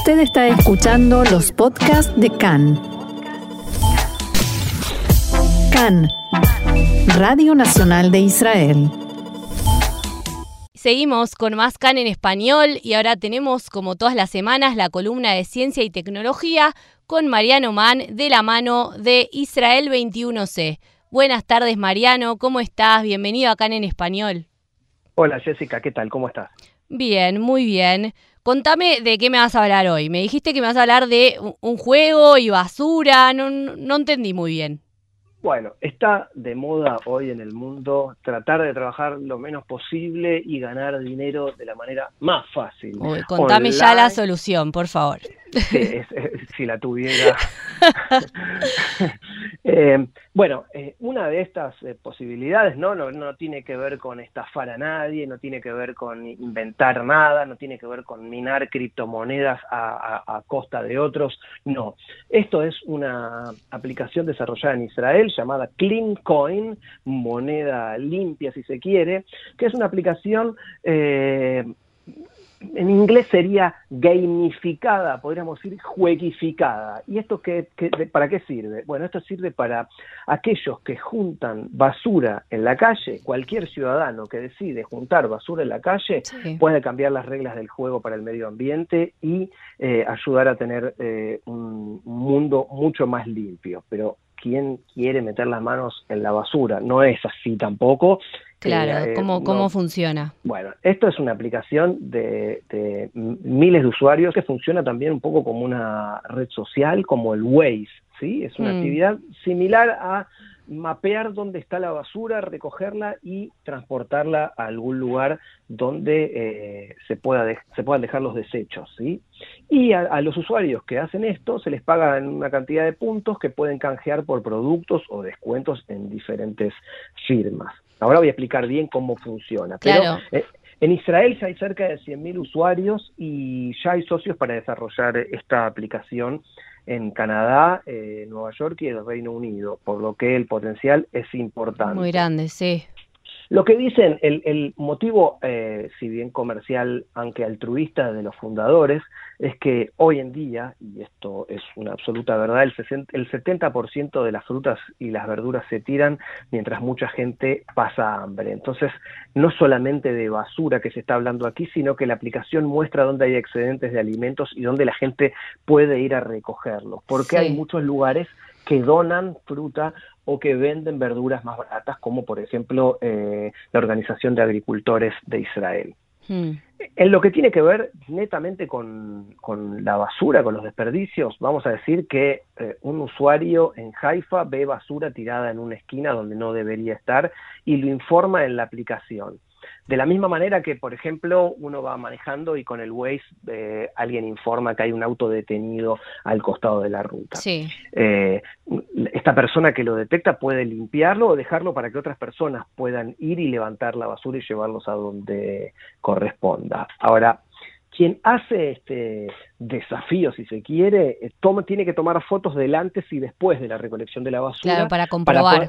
Usted está escuchando los podcasts de CAN. CAN, Radio Nacional de Israel. Seguimos con más CAN en español y ahora tenemos, como todas las semanas, la columna de ciencia y tecnología con Mariano Mann de la mano de Israel 21C. Buenas tardes, Mariano, ¿cómo estás? Bienvenido a CAN en español. Hola, Jessica, ¿qué tal? ¿Cómo estás? Bien, muy bien. Contame de qué me vas a hablar hoy. Me dijiste que me vas a hablar de un juego y basura, no, no entendí muy bien. Bueno, está de moda hoy en el mundo tratar de trabajar lo menos posible y ganar dinero de la manera más fácil. contame ya la solución, por favor. si la tuviera. Eh, bueno, eh, una de estas eh, posibilidades ¿no? ¿no? tiene que ver con estafar a nadie, no tiene que ver con inventar nada, no tiene que ver con minar criptomonedas a, costa de otros, no. Esto es una aplicación desarrollada en Israel llamada Clean Coin, moneda limpia si se quiere, que es una aplicación inglés sería gamificada, podríamos decir jueguificada. ¿Y esto qué, para qué sirve? Bueno, esto sirve para aquellos que juntan basura en la calle, cualquier ciudadano que decide juntar basura en la calle puede cambiar las reglas del juego para el medio ambiente y eh, ayudar a tener eh, un mundo mucho más limpio. Pero ¿quién quiere meter las manos en la basura? No es así tampoco Claro, eh, ¿cómo, cómo funciona? Bueno, esto es una aplicación de, miles de usuarios que funciona también un poco como una red social, como el Waze, ¿sí? Es una mm. actividad similar a mapear dónde está la basura, recogerla y transportarla a algún lugar donde eh, se, pueda se puedan dejar los desechos. ¿sí? Y a, a, los usuarios que hacen esto se les paga una cantidad de puntos que pueden canjear por productos o descuentos en diferentes firmas. Ahora voy a explicar bien cómo funciona. Pero, eh, en Israel ya hay cerca de 100.000 usuarios y ya hay socios para desarrollar esta aplicación en Canadá, eh, Nueva York y el Reino Unido, por lo que el potencial es importante. Muy grande, sí. Lo que dicen, el, el motivo, eh, si bien comercial, aunque altruista de los fundadores, es que hoy en día, y esto es una absoluta verdad, el, el 70% de las frutas y las verduras se tiran mientras mucha gente pasa hambre. Entonces, no solamente de basura que se está hablando aquí, sino que la aplicación muestra dónde hay excedentes de alimentos y dónde la gente puede ir a recogerlos, porque hay muchos lugares que donan fruta o que venden verduras más baratas, como por ejemplo eh, la Organización de Agricultores de Israel. Hmm. En lo que tiene que ver netamente con, la basura, con los desperdicios, vamos a decir que eh, un usuario en Haifa ve basura tirada en una esquina donde no debería estar y lo informa en la aplicación. De la misma manera que, por ejemplo, uno va manejando y con el Waze eh, alguien informa que hay un auto detenido al costado de la ruta. Sí. Eh, esta persona que lo detecta puede limpiarlo o dejarlo para que otras personas puedan ir y levantar la basura y llevarlos a donde corresponda. Ahora, quien hace este desafío, si se quiere, eh, toma, tiene que tomar fotos del antes y después de la recolección de la basura. Claro, para comprobar.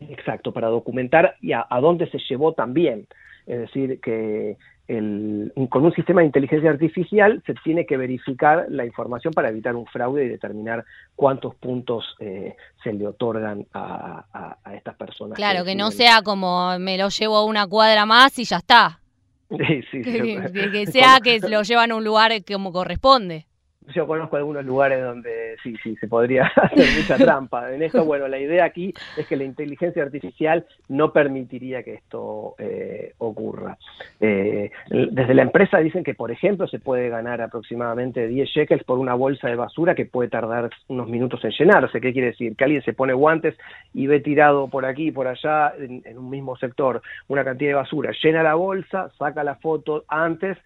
Exacto, para documentar y a, dónde se llevó también. Es decir, que con un sistema de inteligencia artificial se tiene que verificar la información para evitar un fraude y determinar cuántos puntos eh, se le otorgan a, estas personas. Claro, que, no sea como me lo llevo a una cuadra más y ya está. Sí, sí, que, sea que lo llevan a un lugar como corresponde yo conozco algunos lugares donde sí, sí, se podría hacer mucha trampa. En esto, bueno, la idea aquí es que la inteligencia artificial no permitiría que esto eh, ocurra. Eh, desde la empresa dicen que, por ejemplo, se puede ganar aproximadamente 10 shekels por una bolsa de basura que puede tardar unos minutos en llenarse. ¿Qué quiere decir? Que alguien se pone guantes y ve tirado por aquí y por allá, en, en un mismo sector, una cantidad de basura, llena la bolsa, saca la foto antes,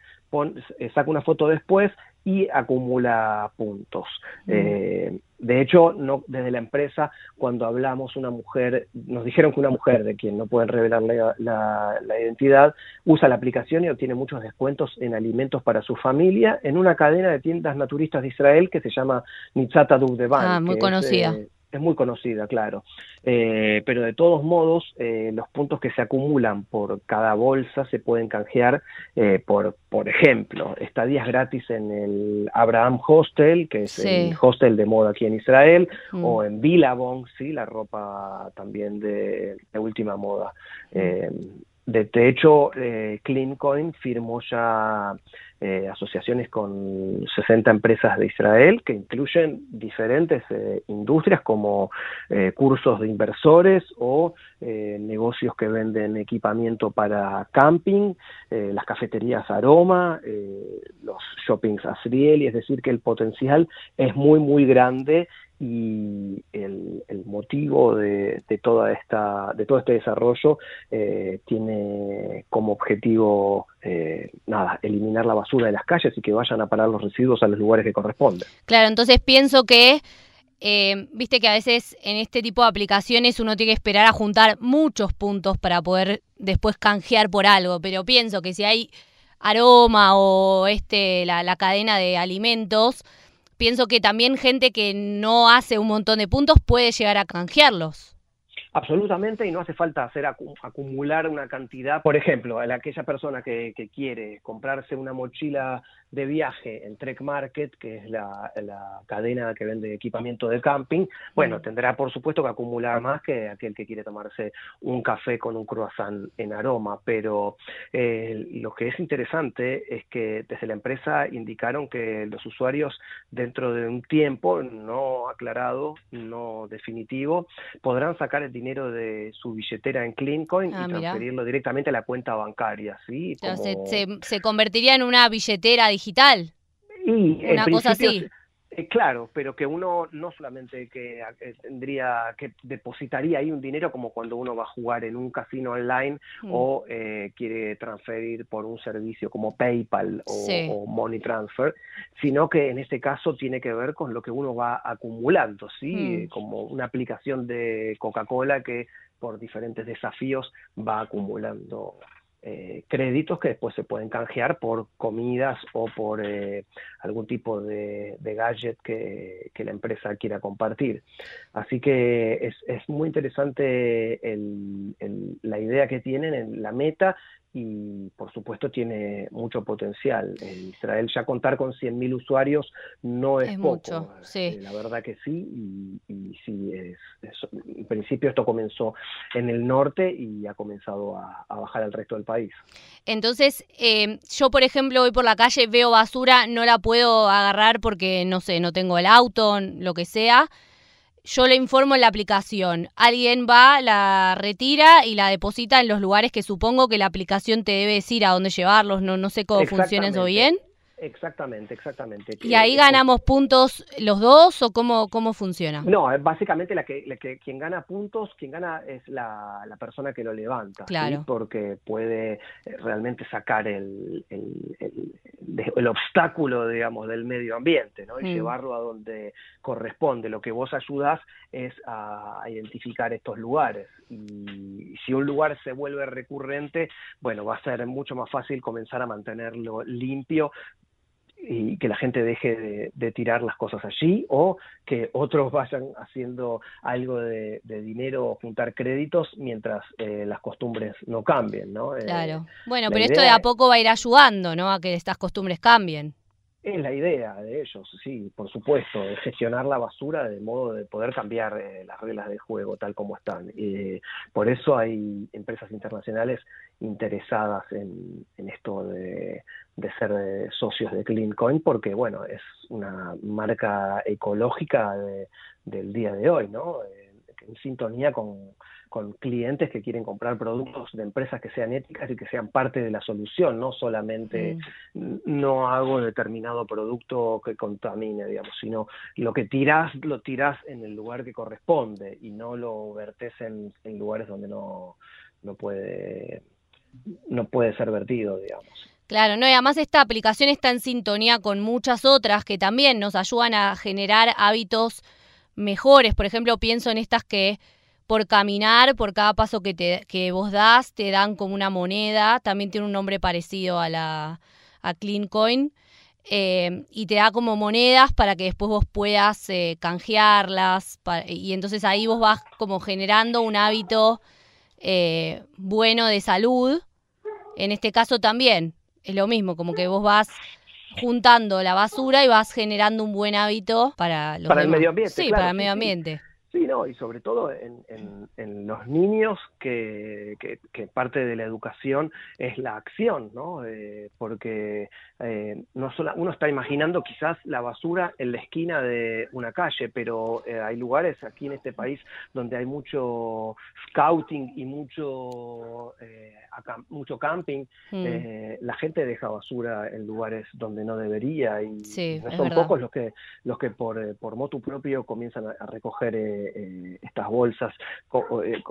eh, saca una foto después y acumula puntos. Mm. Eh, de hecho, no, desde la empresa, cuando hablamos, una mujer, nos dijeron que una mujer de quien no pueden revelar la, identidad, usa la aplicación y obtiene muchos descuentos en alimentos para su familia en una cadena de tiendas naturistas de Israel que se llama Nitzata Dubdevan. Ah, muy conocida. Eh, es muy conocida, claro. Eh, pero de todos modos, eh, los puntos que se acumulan por cada bolsa se pueden canjear eh, por, por ejemplo, estadías gratis en el Abraham Hostel, que es el hostel de moda aquí en Israel, mm. o en Billabong, sí, la ropa también de, última moda. De hecho, eh, CleanCoin firmó ya eh, asociaciones con 60 empresas de Israel que incluyen diferentes eh, industrias como cursos de inversores o negocios que venden equipamiento para camping, las cafeterías Aroma, los shoppings Asriel, y es decir que el potencial es muy muy grande y el, motivo de, toda esta, de todo este desarrollo eh, tiene como objetivo eh, nada, eliminar la basura de las calles y que vayan a parar los residuos a los lugares que corresponden. Claro, entonces pienso que eh, viste que a veces en este tipo de aplicaciones uno tiene que esperar a juntar muchos puntos para poder después canjear por algo, pero pienso que si hay aroma o este la, la cadena de alimentos, pienso que también gente que no hace un montón de puntos puede llegar a canjearlos. Absolutamente, y no hace falta hacer acumular una cantidad. Por ejemplo, a aquella persona que, quiere comprarse una mochila de viaje en Trek Market, que es la, cadena que vende equipamiento de camping, bueno, tendrá por supuesto que acumular más que aquel que quiere tomarse un café con un croissant en aroma. Pero eh, lo que es interesante es que desde la empresa indicaron que los usuarios dentro de un tiempo no aclarado, no definitivo, podrán sacar el dinero de su billetera en CleanCoin y ah, transferirlo directamente a la cuenta bancaria. ¿sí? se, convertiría en una billetera digital. Y, una cosa así. Eh, claro, pero que uno no solamente que eh, tendría, que depositaría ahí un dinero como cuando uno va a jugar en un casino online mm. o eh, quiere transferir por un servicio como PayPal o, Money Transfer, sino que en este caso tiene que ver con lo que uno va acumulando, ¿sí? Mm. Como una aplicación de Coca-Cola que por diferentes desafíos va acumulando eh, créditos que después se pueden canjear por comidas o por eh, algún tipo de, gadget que, la empresa quiera compartir. Así que es, es muy interesante la idea que tienen, en la meta y por supuesto tiene mucho potencial. En Israel ya contar con 100.000 usuarios no es, poco. Mucho, sí. Eh, la verdad que sí, y, sí, es, en principio esto comenzó en el norte y ha comenzado a, bajar al resto del país. Entonces, eh, yo por ejemplo voy por la calle, veo basura, no la puedo agarrar porque no sé, no tengo el auto, lo que sea yo le informo en la aplicación. Alguien va, la retira y la deposita en los lugares que supongo que la aplicación te debe decir a dónde llevarlos. No, no sé cómo funciona eso bien. Exactamente, exactamente. ¿Y ahí ganamos puntos los dos o cómo, cómo funciona? No, básicamente la que, quien gana puntos, quien gana es la, persona que lo levanta, claro. porque puede eh, realmente sacar el, el, obstáculo, digamos, del medio ambiente ¿no? y mm. llevarlo a donde corresponde. Lo que vos ayudás es a, a identificar estos lugares y si un lugar se vuelve recurrente, bueno, va a ser mucho más fácil comenzar a mantenerlo limpio y que la gente deje de, tirar las cosas allí o que otros vayan haciendo algo de, dinero o juntar créditos mientras eh, las costumbres no cambien, ¿no? Eh, claro. bueno, pero esto de a poco va a ir ayudando, ¿no? A que estas costumbres cambien. Es la idea de ellos, sí, por supuesto, de gestionar la basura de modo de poder cambiar eh, las reglas del juego tal como están. y por eso hay empresas internacionales interesadas en, esto de, ser eh, socios de CleanCoin, porque bueno, es una marca ecológica del día de hoy, ¿no? En sintonía con, con clientes que quieren comprar productos de empresas que sean éticas y que sean parte de la solución, no solamente mm. no hago determinado producto que contamine, digamos, sino lo que tiras, lo tiras en el lugar que corresponde y no lo vertes en, lugares donde no, no puede no puede ser vertido, digamos. Claro, no, y además esta aplicación está en sintonía con muchas otras que también nos ayudan a generar hábitos mejores. Por ejemplo, pienso en estas que por caminar, por cada paso que, te, que vos das, te dan como una moneda. También tiene un nombre parecido a la a Clean Coin. eh, y te da como monedas para que después vos puedas eh, canjearlas y entonces ahí vos vas como generando un hábito eh, bueno de salud. En este caso también es lo mismo, como que vos vas juntando la basura y vas generando un buen hábito para, para el medio ambiente. Sí, para el medio ambiente. Sí, no, y sobre todo en, en, los niños que, que, parte de la educación es la acción, ¿no? Eh, porque eh, no solo, uno está imaginando quizás la basura en la esquina de una calle, pero eh, hay lugares aquí en este país donde hay mucho scouting y mucho, mucho camping. Mm. la gente deja basura en lugares donde no debería y no son pocos los que, los que por, por motu propio comienzan a, a recoger eh, estas bolsas eh,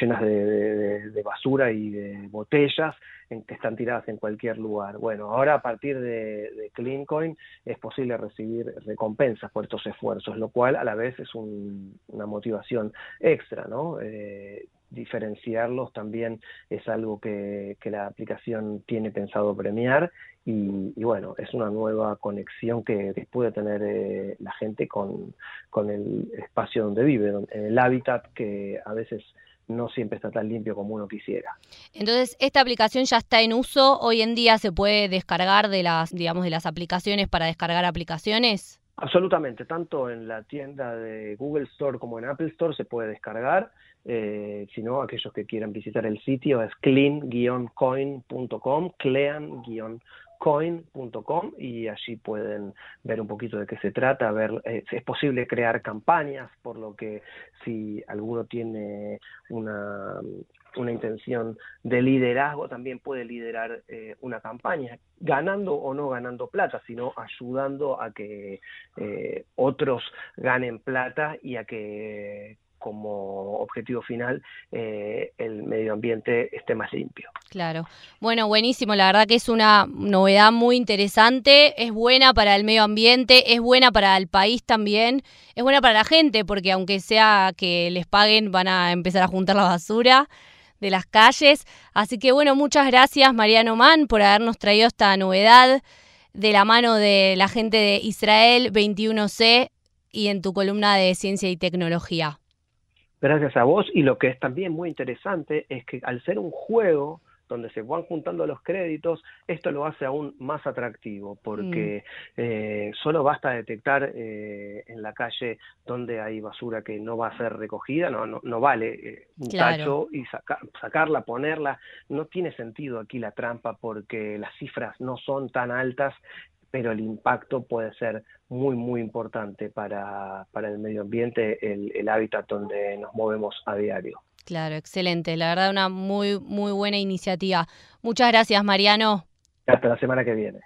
llenas de, basura y de botellas en, que están tiradas en cualquier lugar. Bueno, ahora a partir de, CleanCoin es posible recibir recompensas por estos esfuerzos, lo cual a la vez es una motivación extra, ¿no? Eh, diferenciarlos también es algo que, la aplicación tiene pensado premiar y, bueno, es una nueva conexión que, puede tener eh, la gente con, con el espacio donde vive, en el hábitat que a veces no siempre está tan limpio como uno quisiera. Entonces, esta aplicación ya está en uso, hoy en día se puede descargar de las, digamos, de las aplicaciones para descargar aplicaciones. Absolutamente, tanto en la tienda de Google Store como en Apple Store se puede descargar. Eh, si no, aquellos que quieran visitar el sitio es clean-coin.com, clean-coin.com y allí pueden ver un poquito de qué se trata, ver eh, es posible crear campañas, por lo que si alguno tiene una, una intención de liderazgo, también puede liderar eh, una campaña, ganando o no ganando plata, sino ayudando a que otros ganen plata y a que como objetivo final eh, el medio ambiente esté más limpio. Claro. Bueno, buenísimo. La verdad que es una novedad muy interesante. Es buena para el medio ambiente, es buena para el país también, es buena para la gente, porque aunque sea que les paguen, van a empezar a juntar la basura de las calles. Así que bueno, muchas gracias Mariano Mann por habernos traído esta novedad de la mano de la gente de Israel 21C y en tu columna de ciencia y tecnología gracias a vos. Y lo que es también muy interesante es que al ser un juego donde se van juntando los créditos, esto lo hace aún más atractivo, porque mm. eh, solo basta detectar eh, en la calle donde hay basura que no va a ser recogida, no, no, vale eh, un tacho y sacarla, ponerla, no tiene sentido aquí la trampa porque las cifras no son tan altas pero el impacto puede ser muy, muy importante para, para el medio ambiente, el, el hábitat donde nos movemos a diario. Claro, excelente. La verdad, una muy, muy buena iniciativa. Muchas gracias, Mariano. Hasta la semana que viene.